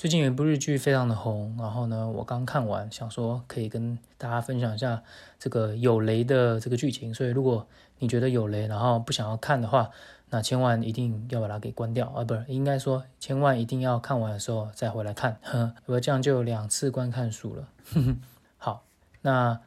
最近有一部日剧非常的红，然后呢，我刚看完，想说可以跟大家分享一下这个有雷的这个剧情。所以如果你觉得有雷，然后不想要看的话，那千万一定要把它给关掉啊！不是，应该说千万一定要看完的时候再回来看，呵，我这样就有两次观看数了。好，那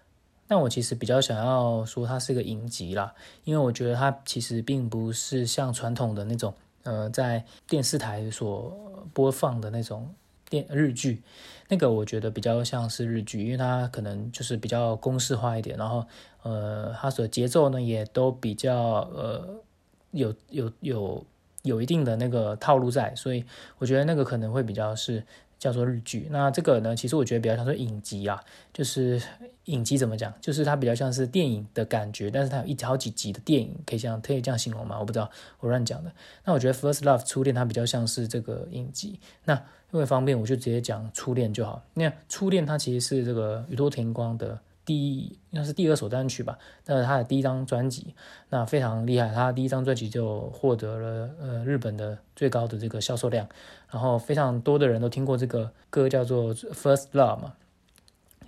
那我其实比较想要说它是个影集啦，因为我觉得它其实并不是像传统的那种呃在电视台所播放的那种。电日剧，那个我觉得比较像是日剧，因为它可能就是比较公式化一点，然后呃，它所节奏呢也都比较呃有有有有一定的那个套路在，所以我觉得那个可能会比较是叫做日剧。那这个呢，其实我觉得比较像是影集啊，就是影集怎么讲，就是它比较像是电影的感觉，但是它有一好几集的电影，可以这样可以这样形容吗？我不知道，我乱讲的。那我觉得《First Love》初恋它比较像是这个影集，那。因为方便，我就直接讲初恋就好。那初恋它其实是这个宇多田光的第，应该是第二首单曲吧。那是他的第一张专辑，那非常厉害。他第一张专辑就获得了呃日本的最高的这个销售量，然后非常多的人都听过这个歌，叫做《First Love》嘛，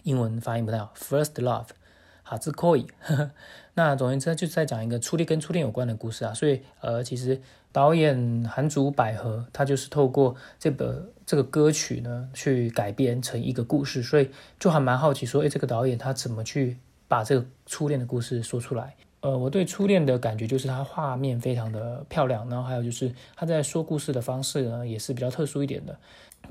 英文发音不太好，《First Love》。哈兹可以，那总而言之就是在讲一个初恋跟初恋有关的故事啊，所以呃，其实导演韩竹百合他就是透过这个这个歌曲呢去改编成一个故事，所以就还蛮好奇说，哎，这个导演他怎么去把这个初恋的故事说出来？呃，我对初恋的感觉就是它画面非常的漂亮，然后还有就是他在说故事的方式呢也是比较特殊一点的。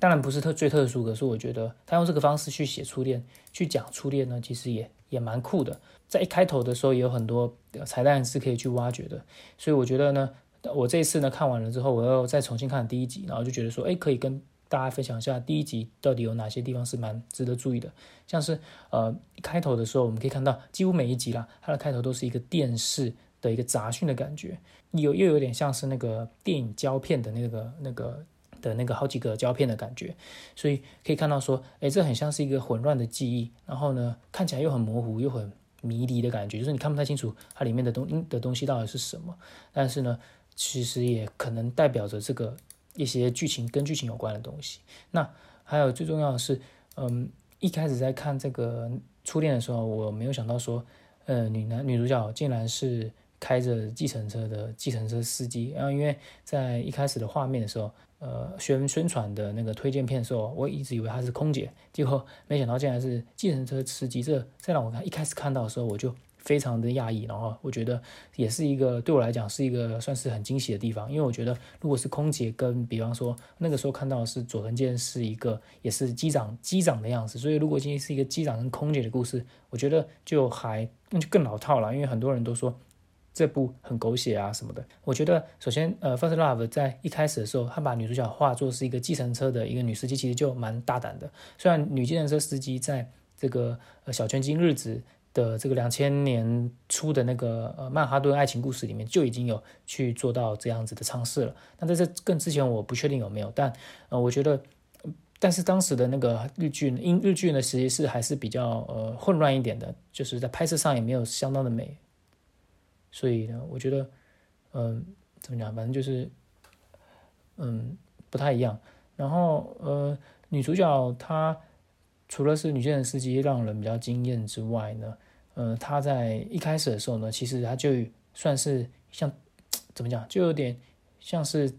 当然不是特最特殊，可是我觉得他用这个方式去写初恋，去讲初恋呢，其实也也蛮酷的。在一开头的时候也有很多彩蛋是可以去挖掘的，所以我觉得呢，我这一次呢看完了之后，我又再重新看第一集，然后就觉得说，哎，可以跟大家分享一下第一集到底有哪些地方是蛮值得注意的。像是呃开头的时候，我们可以看到几乎每一集啦，它的开头都是一个电视的一个杂讯的感觉，有又有点像是那个电影胶片的那个那个。的那个好几个胶片的感觉，所以可以看到说，哎，这很像是一个混乱的记忆，然后呢，看起来又很模糊，又很迷离的感觉，就是你看不太清楚它里面的东的东西到底是什么。但是呢，其实也可能代表着这个一些剧情跟剧情有关的东西。那还有最重要的是，嗯，一开始在看这个初恋的时候，我没有想到说，呃，女男女主角竟然是开着计程车的计程车司机，然后因为在一开始的画面的时候。呃，宣宣传的那个推荐片的时候，我一直以为她是空姐，结果没想到竟然是计程车司机。这再让我看，一开始看到的时候，我就非常的讶异。然后我觉得也是一个对我来讲是一个算是很惊喜的地方，因为我觉得如果是空姐跟比方说那个时候看到是佐藤健是一个也是机长机长的样子，所以如果今天是一个机长跟空姐的故事，我觉得就还那就更老套了，因为很多人都说。这部很狗血啊什么的，我觉得首先，呃，First Love 在一开始的时候，他把女主角化作是一个计程车的一个女司机，其实就蛮大胆的。虽然女计程车司机在这个呃小泉今日子的这个两千年初的那个呃曼哈顿爱情故事里面就已经有去做到这样子的尝试了，那在这更之前我不确定有没有，但呃我觉得，但是当时的那个日剧，因日剧呢其实是还是比较呃混乱一点的，就是在拍摄上也没有相当的美。所以呢，我觉得，嗯，怎么讲，反正就是，嗯，不太一样。然后，呃，女主角她除了是女性司机让人比较惊艳之外呢，呃，她在一开始的时候呢，其实她就算是像怎么讲，就有点像是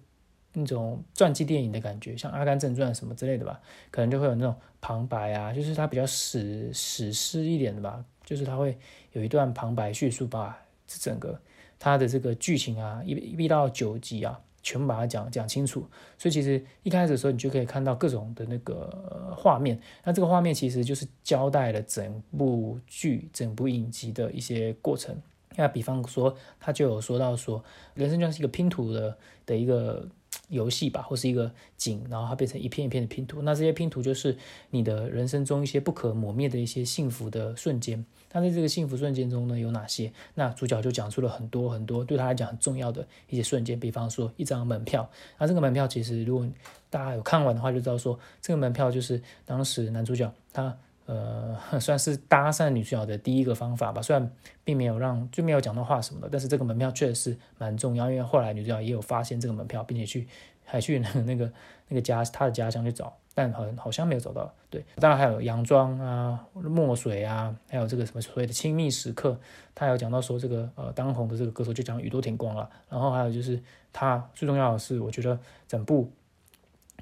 那种传记电影的感觉，像《阿甘正传》什么之类的吧，可能就会有那种旁白啊，就是它比较史史诗一点的吧，就是它会有一段旁白叙述吧。这整个它的这个剧情啊，一一到九集啊，全部把它讲讲清楚。所以其实一开始的时候，你就可以看到各种的那个画面。那这个画面其实就是交代了整部剧、整部影集的一些过程。那比方说，他就有说到说，人生就是一个拼图的的一个。游戏吧，或是一个景，然后它变成一片一片的拼图。那这些拼图就是你的人生中一些不可磨灭的一些幸福的瞬间。那在这个幸福瞬间中呢，有哪些？那主角就讲出了很多很多对他来讲很重要的一些瞬间。比方说一张门票，那这个门票其实如果大家有看完的话，就知道说这个门票就是当时男主角他。呃，算是搭讪女主角的第一个方法吧。虽然并没有让，就没有讲到话什么的，但是这个门票确实是蛮重要。因为后来女主角也有发现这个门票，并且去还去那个那个家他的家乡去找但好像好像没有找到。对，当然还有洋装啊、墨水啊，还有这个什么所谓的亲密时刻，他有讲到说这个呃当红的这个歌手就讲宇多田光了。然后还有就是他最重要的是，我觉得整部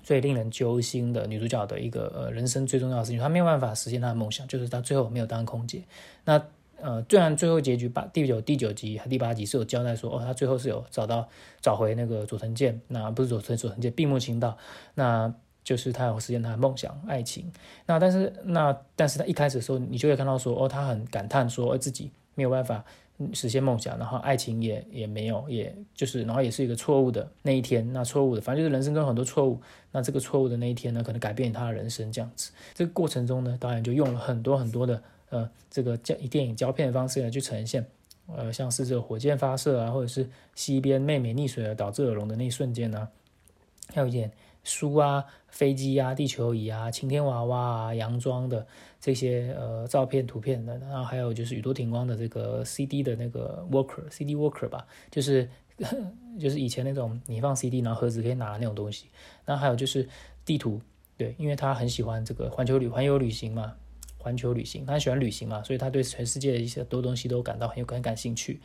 最令人揪心的女主角的一个呃人生最重要的事情，她没有办法实现她的梦想，就是她最后没有当空姐。那呃，虽然最后结局八第九第九集和第八集是有交代说，哦，他最后是有找到找回那个佐藤健，那不是佐藤佐藤健，闭目情道，那就是他有实现他的梦想爱情。那但是那但是他一开始的时候，你就会看到说，哦，他很感叹说，自己没有办法实现梦想，然后爱情也也没有，也就是然后也是一个错误的那一天，那错误的，反正就是人生中很多错误，那这个错误的那一天呢，可能改变他的人生这样子。这个过程中呢，导演就用了很多很多的。呃，这个胶以电影胶片的方式来去呈现，呃，像是这个火箭发射啊，或者是西边妹妹溺水而导致耳聋的那一瞬间呢，还有一点书啊、飞机啊、地球仪啊、晴天娃娃啊、洋装的这些呃照片、图片的，然后还有就是宇多田光的这个 CD 的那个 worker，CD worker 吧，就是 就是以前那种你放 CD 然后盒子可以拿的那种东西，然后还有就是地图，对，因为他很喜欢这个环球旅环游旅行嘛。环球旅行，他喜欢旅行嘛，所以他对全世界的一些多东西都感到很有很感兴趣。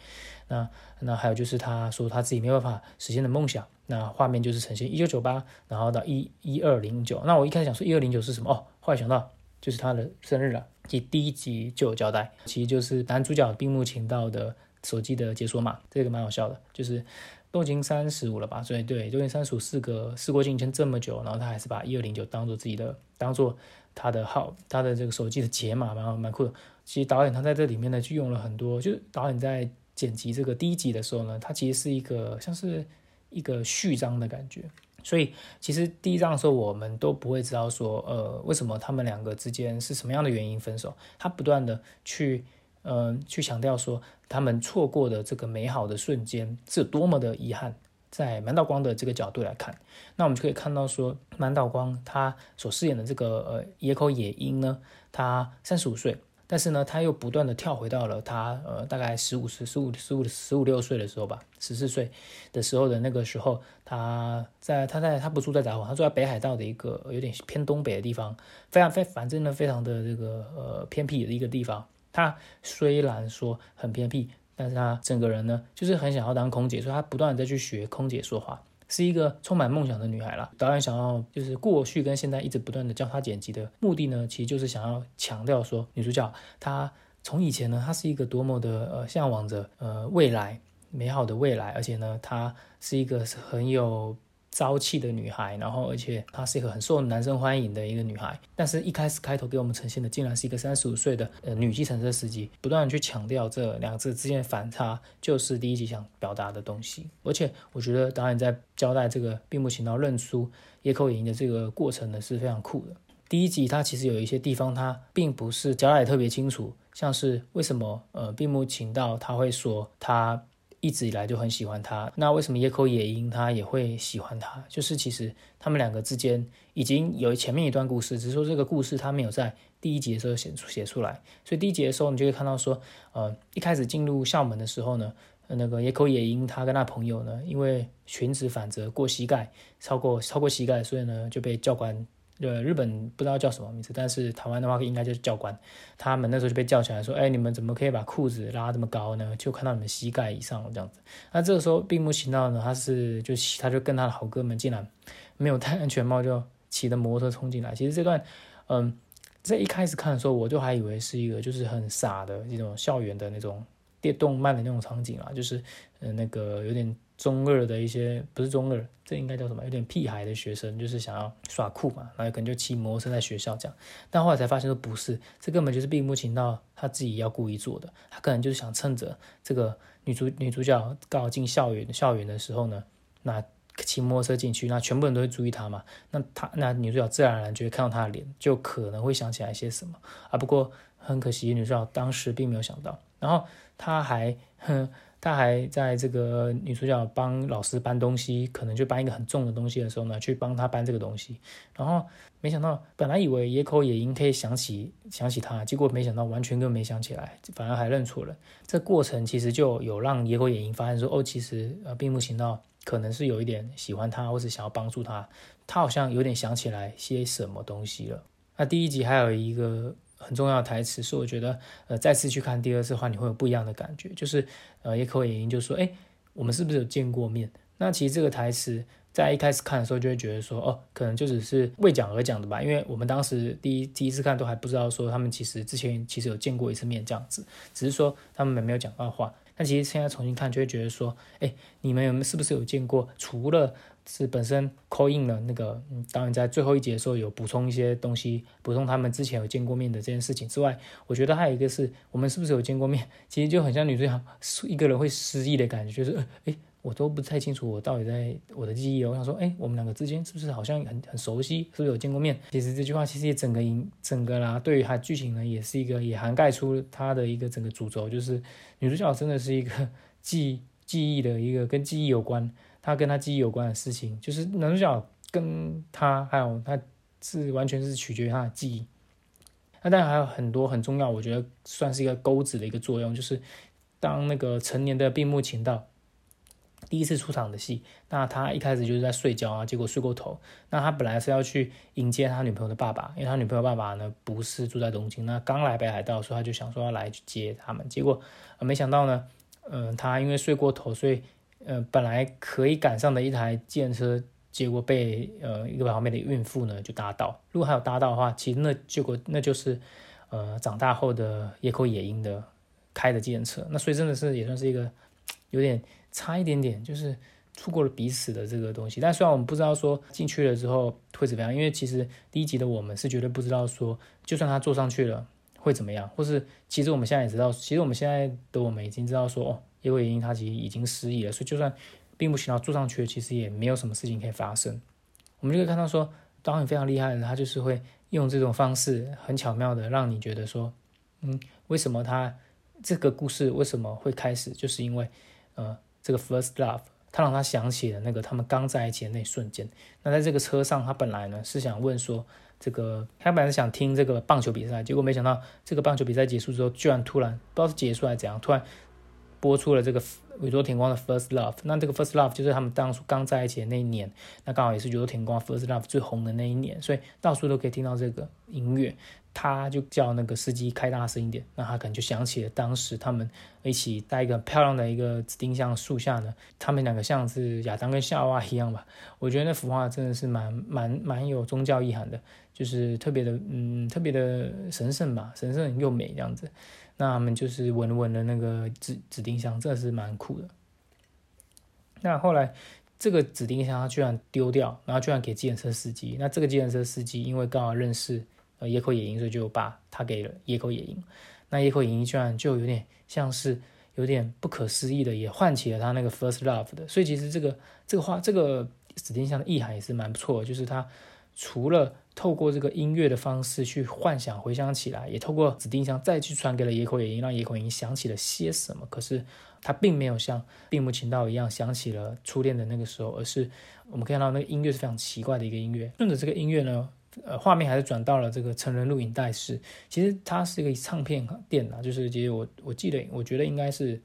那那还有就是他说他自己没有办法实现的梦想。那画面就是呈现一九九八，然后到一一二零九。那我一开始想说一二零九是什么？哦，后来想到就是他的生日了。第第一集就有交代，其实就是男主角冰木晴道的手机的解锁码，这个蛮好笑的。就是都已经三十五了吧？所以对，都已经三十五，四个事过境迁这么久，然后他还是把一二零九当做自己的，当做。他的号，他的这个手机的解码蛮蛮酷的。其实导演他在这里面呢，就用了很多，就是导演在剪辑这个第一集的时候呢，他其实是一个像是一个序章的感觉。所以其实第一章的时候，我们都不会知道说，呃，为什么他们两个之间是什么样的原因分手。他不断的去，嗯，去强调说，他们错过的这个美好的瞬间是有多么的遗憾。在满岛光的这个角度来看，那我们就可以看到说，满岛光他所饰演的这个呃野口野樱呢，他三十五岁，但是呢，他又不断的跳回到了他呃大概十五十十五十五十五六岁的时候吧，十四岁的时候的那个时候，他在他在他不住在札幌，他住在北海道的一个有点偏东北的地方，非常非反正呢非常的这个呃偏僻的一个地方。他虽然说很偏僻。但是她整个人呢，就是很想要当空姐，所以她不断的在去学空姐说话，是一个充满梦想的女孩啦。导演想要就是过去跟现在一直不断的教她剪辑的目的呢，其实就是想要强调说，女主角她从以前呢，她是一个多么的呃向往着呃未来美好的未来，而且呢，她是一个很有。朝气的女孩，然后而且她是一个很受男生欢迎的一个女孩，但是一开始开头给我们呈现的竟然是一个三十五岁的呃女计程车司机，不断的去强调这两个字之间的反差，就是第一集想表达的东西。而且我觉得导演在交代这个并不请到认输野口影的这个过程呢是非常酷的。第一集它其实有一些地方它并不是交代特别清楚，像是为什么呃并不请到他会说他。一直以来就很喜欢他，那为什么野口野樱他也会喜欢他？就是其实他们两个之间已经有前面一段故事，只是说这个故事他没有在第一集的时候写出写出来。所以第一集的时候，你就会看到说，呃，一开始进入校门的时候呢，那个野口野樱他跟他朋友呢，因为裙子反折过膝盖，超过超过膝盖，所以呢就被教官。呃，日本不知道叫什么名字，但是台湾的话应该就是教官。他们那时候就被叫起来说：“哎，你们怎么可以把裤子拉这么高呢？就看到你们膝盖以上这样子。”那这个时候，并木行道呢，他是就他就跟他的好哥们竟然没有戴安全帽，就骑着摩托车冲进来。其实这段，嗯，在一开始看的时候，我就还以为是一个就是很傻的这种校园的那种电动漫的那种场景啊，就是呃那个有点。中二的一些不是中二，这应该叫什么？有点屁孩的学生，就是想要耍酷嘛，然后可能就骑摩托车在学校这样。但后来才发现说不是，这根本就是并不情到他自己要故意做的。他可能就是想趁着这个女主女主角刚好进校园校园的时候呢，那骑摩托车进去，那全部人都会注意他嘛。那他那女主角自然而然就会看到他的脸，就可能会想起来一些什么啊。不过很可惜，女主角当时并没有想到。然后他还哼。他还在这个女主角帮老师搬东西，可能就搬一个很重的东西的时候呢，去帮他搬这个东西。然后没想到，本来以为野口野樱可以想起想起他，结果没想到完全都没想起来，反而还认错了。这过程其实就有让野口野樱发现说，哦，其实呃，并不行到可能是有一点喜欢他，或是想要帮助他。他好像有点想起来些什么东西了。那第一集还有一个。很重要的台词是，我觉得，呃，再次去看第二次的话，你会有不一样的感觉。就是，呃，野口野樱就说，哎，我们是不是有见过面？那其实这个台词在一开始看的时候，就会觉得说，哦，可能就只是为讲而讲的吧。因为我们当时第一第一次看都还不知道说他们其实之前其实有见过一次面这样子，只是说他们没有讲到话。但其实现在重新看，就会觉得说，哎，你们有没有是不是有见过？除了是本身 call in 的那个，嗯，当然在最后一节的时候有补充一些东西，补充他们之前有见过面的这件事情之外，我觉得还有一个是我们是不是有见过面？其实就很像女主角一个人会失忆的感觉，就是，哎，我都不太清楚我到底在我的记忆我想说，哎，我们两个之间是不是好像很很熟悉？是不是有见过面？其实这句话其实也整个影整个啦，对于它剧情呢，也是一个也涵盖出它的一个整个主轴，就是女主角真的是一个 记记忆的一个跟记忆有关。他跟他记忆有关的事情，就是男主角跟他还有他是完全是取决于他的记忆。那当然还有很多很重要，我觉得算是一个钩子的一个作用，就是当那个成年的病木晴道第一次出场的戏，那他一开始就是在睡觉啊，结果睡过头。那他本来是要去迎接他女朋友的爸爸，因为他女朋友爸爸呢不是住在东京，那刚来北海道，所以他就想说要来去接他们。结果没想到呢，嗯，他因为睡过头，所以。呃，本来可以赶上的一台电车，结果被呃一个旁边的孕妇呢就搭到。如果还有搭到的话，其实那结果那就是呃长大后的野口野樱的开的电车。那所以真的是也算是一个有点差一点点，就是错过了彼此的这个东西。但虽然我们不知道说进去了之后会怎么样，因为其实第一集的我们是绝对不知道说，就算他坐上去了会怎么样，或是其实我们现在也知道，其实我们现在的我们已经知道说哦。因为因，他其实已经失忆了，所以就算并不行要住上去，其实也没有什么事情可以发生。我们就可以看到说，导演非常厉害的，他就是会用这种方式，很巧妙的让你觉得说，嗯，为什么他这个故事为什么会开始，就是因为，呃，这个 first love，他让他想起了那个他们刚在一起的那一瞬间。那在这个车上，他本来呢是想问说，这个他本来是想听这个棒球比赛，结果没想到这个棒球比赛结束之后，居然突然不知道是结束还是怎样，突然。播出了这个宇多田光的 First Love，那这个 First Love 就是他们当初刚在一起的那一年，那刚好也是宇多田光 First Love 最红的那一年，所以到处都可以听到这个音乐。他就叫那个司机开大声一点，那他可能就想起了当时他们一起在一个漂亮的一个紫丁香树下呢，他们两个像是亚当跟夏娃一样吧。我觉得那幅画真的是蛮蛮蛮有宗教意涵的，就是特别的嗯特别的神圣吧，神圣又美这样子。那他们就是闻闻的那个紫紫丁香，真的是蛮酷的。那后来这个紫丁香他居然丢掉，然后居然给计程车司机。那这个计程车司机因为刚好认识呃野口野樱，所以就把他给了野口野樱。那野口野樱居然就有点像是有点不可思议的，也唤起了他那个 first love 的。所以其实这个这个话，这个紫丁香的意涵也是蛮不错的，就是他除了透过这个音乐的方式去幻想、回想起来，也透过指定香再去传给了野口野樱，让野口野樱想起了些什么。可是他并没有像并木情道一样想起了初恋的那个时候，而是我们看到那个音乐是非常奇怪的一个音乐。顺着这个音乐呢，呃，画面还是转到了这个成人录影带室。其实它是一个唱片店啊，就是其实我我记得，我觉得应该是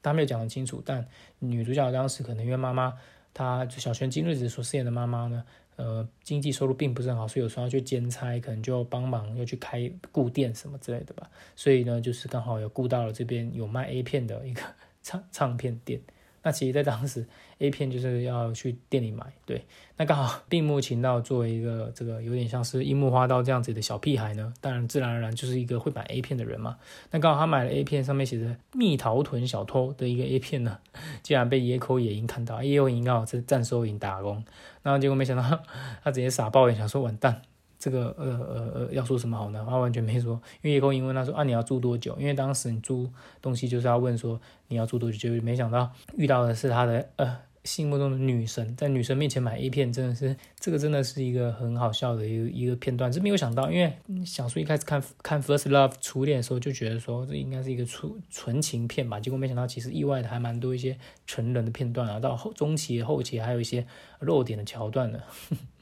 他没有讲很清楚，但女主角当时可能因为妈妈，她小泉今日子所饰演的妈妈呢。呃，经济收入并不是很好，所以有时候要去兼差，可能就帮忙要去开顾店什么之类的吧。所以呢，就是刚好有顾到了这边有卖 A 片的一个 唱唱片店。那其实，在当时，A 片就是要去店里买。对，那刚好病木情道作为一个这个有点像是樱木花道这样子的小屁孩呢，当然自然而然就是一个会买 A 片的人嘛。那刚好他买了 A 片，上面写着“蜜桃臀小偷”的一个 A 片呢，竟然被野口野樱看到，野口野樱刚好在站收银打工，然后结果没想到 他直接傻爆眼，想说完蛋。这个呃呃呃要说什么好呢？他完全没说，因为叶公英问他说啊你要住多久？因为当时你租东西就是要问说你要住多久，就没想到遇到的是他的呃心目中的女神，在女神面前买 A 片，真的是这个真的是一个很好笑的一个一个片段，是没有想到，因为小叔一开始看看 First Love 初恋的时候就觉得说这应该是一个纯纯情片吧，结果没想到其实意外的还蛮多一些成人的片段啊，到后中期后期还有一些露点的桥段呢，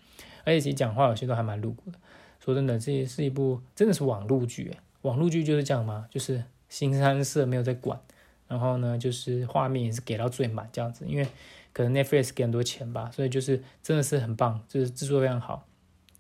而且其实讲话有些都还蛮露骨的。说真的，这也是一部真的是网络剧，网络剧就是这样嘛？就是新三色没有在管。然后呢，就是画面也是给到最满这样子，因为可能 Netflix 给很多钱吧，所以就是真的是很棒，就是制作非常好。